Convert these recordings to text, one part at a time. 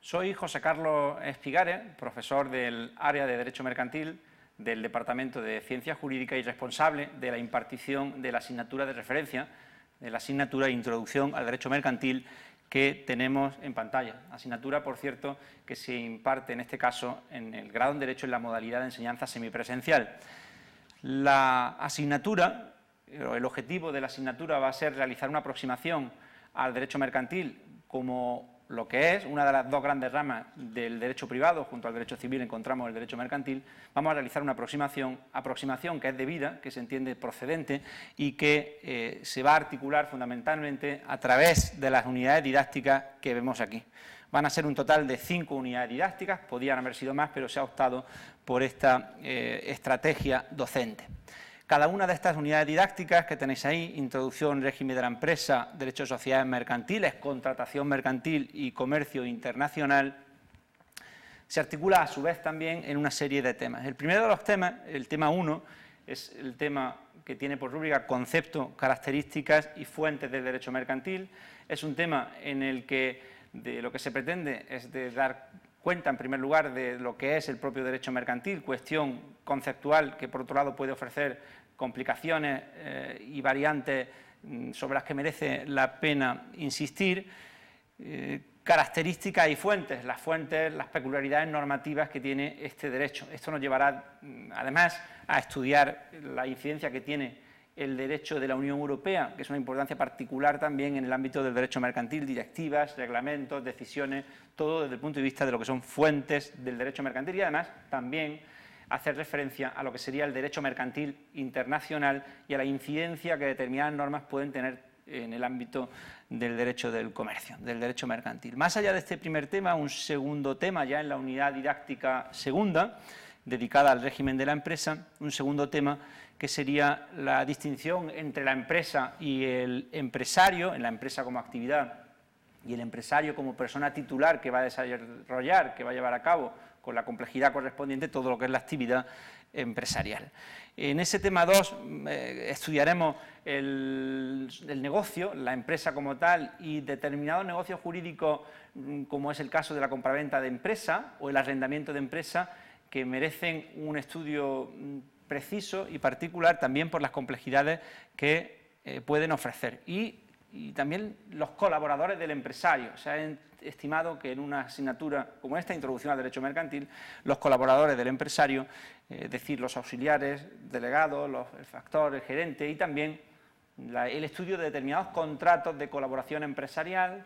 Soy José Carlos Espigares, profesor del área de Derecho Mercantil del Departamento de Ciencias Jurídicas y responsable de la impartición de la asignatura de referencia, de la asignatura de Introducción al Derecho Mercantil que tenemos en pantalla. Asignatura, por cierto, que se imparte en este caso en el grado en Derecho en la modalidad de enseñanza semipresencial. La asignatura, el objetivo de la asignatura va a ser realizar una aproximación al derecho mercantil como lo que es una de las dos grandes ramas del derecho privado, junto al derecho civil encontramos el derecho mercantil, vamos a realizar una aproximación, aproximación que es debida, que se entiende procedente y que eh, se va a articular fundamentalmente a través de las unidades didácticas que vemos aquí. Van a ser un total de cinco unidades didácticas, podían haber sido más, pero se ha optado por esta eh, estrategia docente. Cada una de estas unidades didácticas que tenéis ahí, introducción, régimen de la empresa, derecho de sociedades mercantiles, contratación mercantil y comercio internacional, se articula a su vez también en una serie de temas. El primero de los temas, el tema 1, es el tema que tiene por rúbrica concepto, características y fuentes del derecho mercantil. Es un tema en el que de lo que se pretende es de dar cuenta, en primer lugar, de lo que es el propio derecho mercantil, cuestión conceptual que, por otro lado, puede ofrecer complicaciones eh, y variantes mm, sobre las que merece la pena insistir, eh, características y fuentes, las fuentes, las peculiaridades normativas que tiene este derecho. Esto nos llevará, mm, además, a estudiar la incidencia que tiene el derecho de la Unión Europea, que es una importancia particular también en el ámbito del derecho mercantil, directivas, reglamentos, decisiones, todo desde el punto de vista de lo que son fuentes del derecho mercantil y además también hacer referencia a lo que sería el derecho mercantil internacional y a la incidencia que determinadas normas pueden tener en el ámbito del derecho del comercio, del derecho mercantil. Más allá de este primer tema, un segundo tema ya en la unidad didáctica segunda, dedicada al régimen de la empresa, un segundo tema que sería la distinción entre la empresa y el empresario, en la empresa como actividad y el empresario como persona titular que va a desarrollar, que va a llevar a cabo con la complejidad correspondiente todo lo que es la actividad empresarial. En ese tema 2 eh, estudiaremos el, negocio, la empresa como tal y determinados negocios jurídicos mm, como es el caso de la compraventa de empresa o el arrendamiento de empresa que merecen un estudio mm, preciso y particular también por las complejidades que eh, pueden ofrecer. Y también los colaboradores del empresario. Estimado que en una asignatura como esta, Introducción al Derecho Mercantil, los colaboradores del empresario, es decir, los auxiliares, delegados, el factor, el gerente y también el estudio de determinados contratos de colaboración empresarial,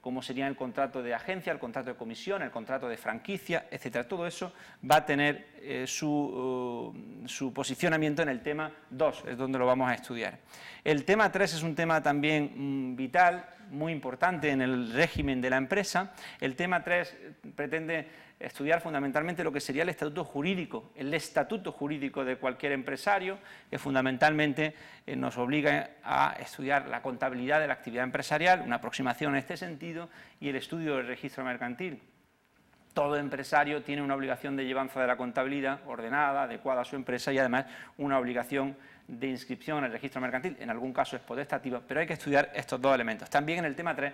como sería el contrato de agencia, el contrato de comisión, el contrato de franquicia, etcétera. Todo eso va a tener eh, su, uh, su, posicionamiento en el tema 2, es donde lo vamos a estudiar. El tema 3 es un tema también mm, vital, muy importante en el régimen de la empresa. El tema 3 pretende estudiar fundamentalmente lo que sería el estatuto jurídico, el estatuto jurídico de cualquier empresario, que fundamentalmente eh, nos obliga a estudiar la contabilidad de la actividad empresarial, una aproximación en este sentido, y el estudio del registro mercantil. Todo empresario tiene una obligación de llevanza de la contabilidad ordenada, adecuada a su empresa y además una obligación de inscripción en el registro mercantil. En algún caso es potestativa, pero hay que estudiar estos dos elementos. También en el tema 3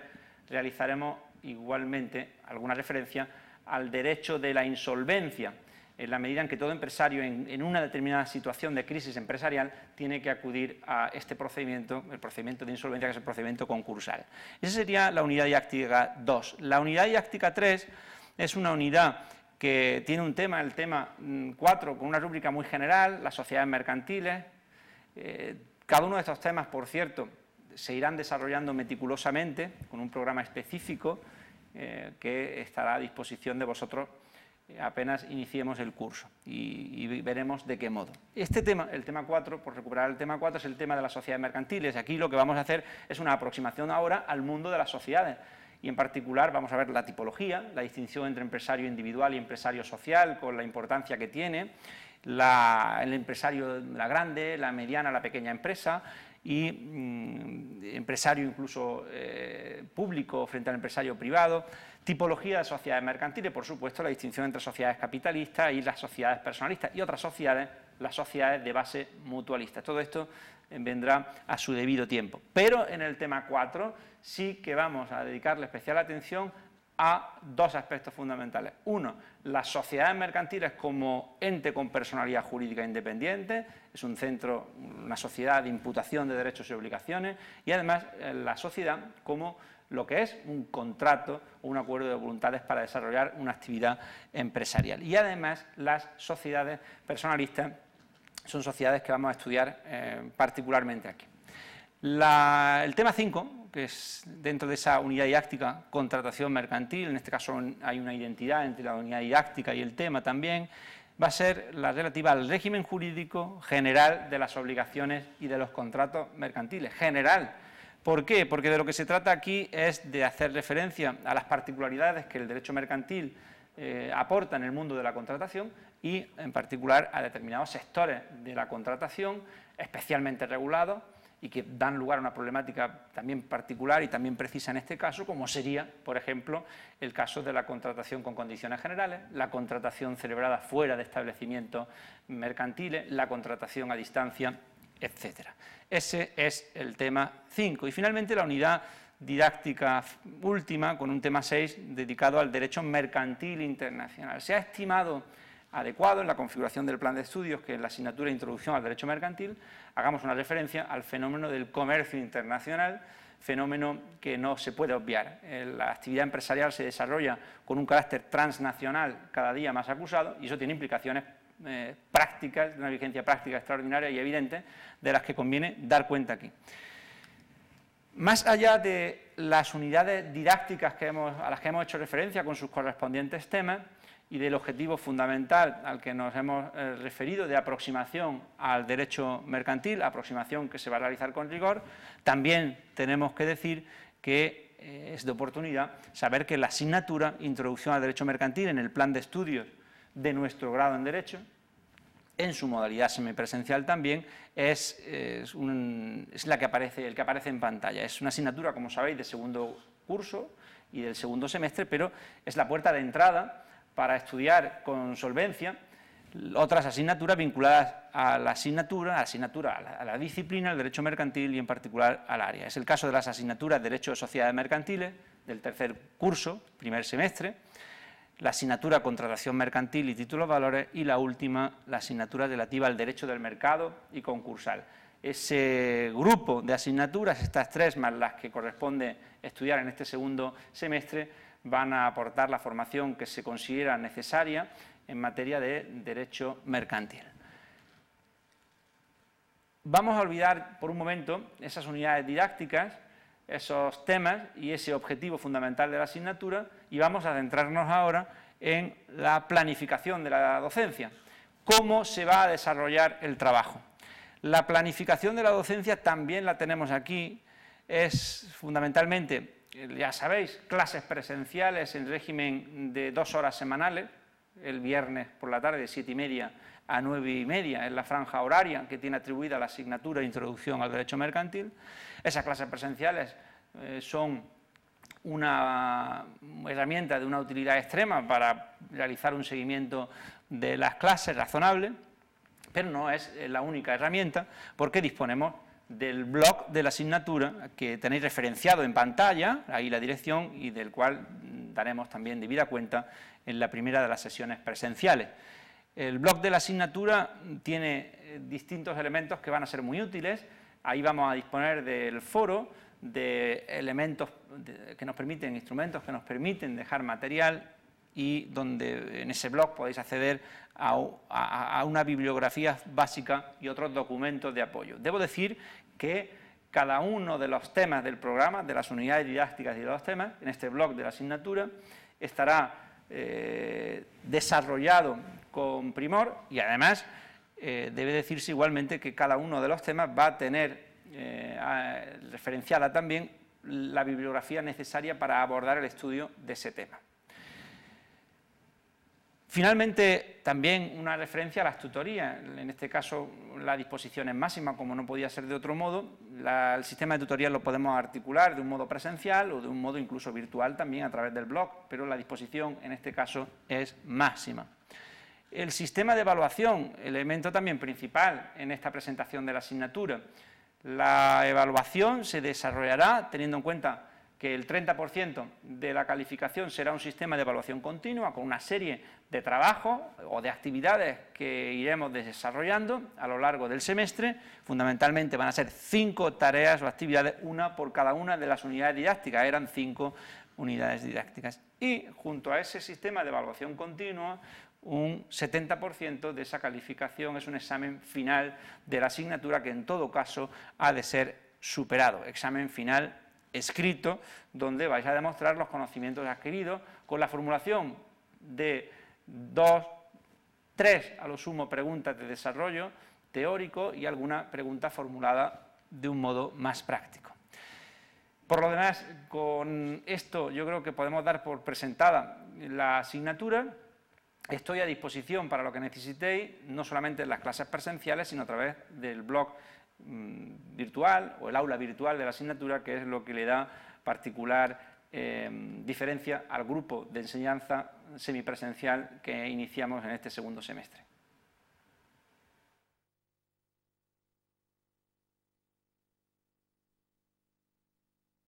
realizaremos igualmente alguna referencia al derecho de la insolvencia, en la medida en que todo empresario en, una determinada situación de crisis empresarial tiene que acudir a este procedimiento, el procedimiento de insolvencia, que es el procedimiento concursal. Esa sería la unidad didáctica 2. La unidad didáctica 3 es una unidad que tiene un tema, el tema 4, mm, con una rúbrica muy general, las sociedades mercantiles. Eh, cada uno de estos temas, por cierto, se irán desarrollando meticulosamente con un programa específico eh, que estará a disposición de vosotros eh, apenas iniciemos el curso y, veremos de qué modo. Este tema, el tema 4, por recuperar el tema 4, es el tema de las sociedades mercantiles. Aquí lo que vamos a hacer es una aproximación ahora al mundo de las sociedades y en particular vamos a ver la tipología, la distinción entre empresario individual y empresario social, con la importancia que tiene, el empresario, la grande, la mediana, la pequeña empresa y mm, empresario incluso eh, público frente al empresario privado, tipología de sociedades mercantiles, por supuesto la distinción entre sociedades capitalistas y las sociedades personalistas y otras sociedades, las sociedades de base mutualista. Todo esto eh, vendrá a su debido tiempo. Pero en el tema 4 sí que vamos a dedicarle especial atención a dos aspectos fundamentales. Uno, las sociedades mercantiles como ente con personalidad jurídica independiente, es un centro, una sociedad de imputación de derechos y obligaciones, y además eh, la sociedad como lo que es un contrato o un acuerdo de voluntades para desarrollar una actividad empresarial. Y además las sociedades personalistas son sociedades que vamos a estudiar eh, particularmente aquí. el tema 5 que es dentro de esa unidad didáctica, contratación mercantil, en este caso hay una identidad entre la unidad didáctica y el tema también, va a ser la relativa al régimen jurídico general de las obligaciones y de los contratos mercantiles. General. ¿Por qué? Porque de lo que se trata aquí es de hacer referencia a las particularidades que el derecho mercantil eh, aporta en el mundo de la contratación y, en particular, a determinados sectores de la contratación especialmente regulados, y que dan lugar a una problemática también particular y también precisa en este caso, como sería, por ejemplo, el caso de la contratación con condiciones generales, la contratación celebrada fuera de establecimientos mercantiles, la contratación a distancia, etcétera. Ese es el tema 5. Y finalmente la unidad didáctica última, con un tema 6 dedicado al derecho mercantil internacional. Se ha estimado adecuado en la configuración del plan de estudios que en la asignatura de Introducción al Derecho Mercantil hagamos una referencia al fenómeno del comercio internacional, fenómeno que no se puede obviar. Eh, la actividad empresarial se desarrolla con un carácter transnacional cada día más acusado y eso tiene implicaciones eh, prácticas, de una vigencia práctica extraordinaria y evidente, de las que conviene dar cuenta aquí. Más allá de las unidades didácticas a las que hemos hecho referencia con sus correspondientes temas, y del objetivo fundamental al que nos hemos eh, referido de aproximación al derecho mercantil, aproximación que se va a realizar con rigor, también tenemos que decir que eh, es de oportunidad saber que la asignatura Introducción al Derecho Mercantil en el plan de estudios de nuestro grado en Derecho, en su modalidad semipresencial también, es, es, es la que aparece, el que aparece en pantalla. Es una asignatura, como sabéis, de segundo curso y del segundo semestre, pero es la puerta de entrada para estudiar con solvencia otras asignaturas vinculadas a la asignatura, a la, asignatura, a la, disciplina, al derecho mercantil y en particular al área. Es el caso de las asignaturas Derecho de Sociedades Mercantiles del tercer curso, primer semestre, la asignatura Contratación Mercantil y Títulos Valores y la última, la asignatura relativa al Derecho del Mercado y Concursal. Ese grupo de asignaturas, estas tres más las que corresponde estudiar en este segundo semestre, van a aportar la formación que se considera necesaria en materia de derecho mercantil. Vamos a olvidar por un momento esas unidades didácticas, esos temas y ese objetivo fundamental de la asignatura y vamos a centrarnos ahora en la planificación de la docencia, cómo se va a desarrollar el trabajo. La planificación de la docencia también la tenemos aquí, es fundamentalmente ya sabéis, clases presenciales en régimen de dos horas semanales, el viernes por la tarde, de siete y media a nueve y media, en la franja horaria que tiene atribuida la asignatura de Introducción al Derecho Mercantil. Esas clases presenciales eh, son una herramienta de una utilidad extrema para realizar un seguimiento de las clases razonable, pero no es la única herramienta porque disponemos del blog de la asignatura que tenéis referenciado en pantalla, ahí la dirección, y del cual daremos también debida cuenta en la primera de las sesiones presenciales. El blog de la asignatura tiene eh, distintos elementos que van a ser muy útiles. Ahí vamos a disponer del foro, de elementos que nos permiten, instrumentos que nos permiten dejar material y donde en ese blog podéis acceder a, una bibliografía básica y otros documentos de apoyo. Debo decir que cada uno de los temas del programa, de las unidades didácticas y de los temas, en este blog de la asignatura, estará eh, desarrollado con primor y además eh, debe decirse igualmente que cada uno de los temas va a tener eh, referenciada también la bibliografía necesaria para abordar el estudio de ese tema. Finalmente, también una referencia a las tutorías, en este caso la disposición es máxima, como no podía ser de otro modo, el sistema de tutoría lo podemos articular de un modo presencial o de un modo incluso virtual también a través del blog, pero la disposición en este caso es máxima. El sistema de evaluación, elemento también principal en esta presentación de la asignatura. La evaluación se desarrollará teniendo en cuenta que el 30% de la calificación será un sistema de evaluación continua con una serie de trabajos o de actividades que iremos desarrollando a lo largo del semestre. Fundamentalmente van a ser cinco tareas o actividades, una por cada una de las unidades didácticas, eran cinco unidades didácticas. Y junto a ese sistema de evaluación continua, un 70% de esa calificación es un examen final de la asignatura que en todo caso ha de ser superado, examen final escrito, donde vais a demostrar los conocimientos adquiridos con la formulación de dos, tres a lo sumo preguntas de desarrollo teórico y alguna pregunta formulada de un modo más práctico. Por lo demás, con esto yo creo que podemos dar por presentada la asignatura. Estoy a disposición para lo que necesitéis, no solamente en las clases presenciales, sino a través del blog mm, virtual o el aula virtual de la asignatura, que es lo que le da particular eh, diferencia al grupo de enseñanza semipresencial que iniciamos en este segundo semestre.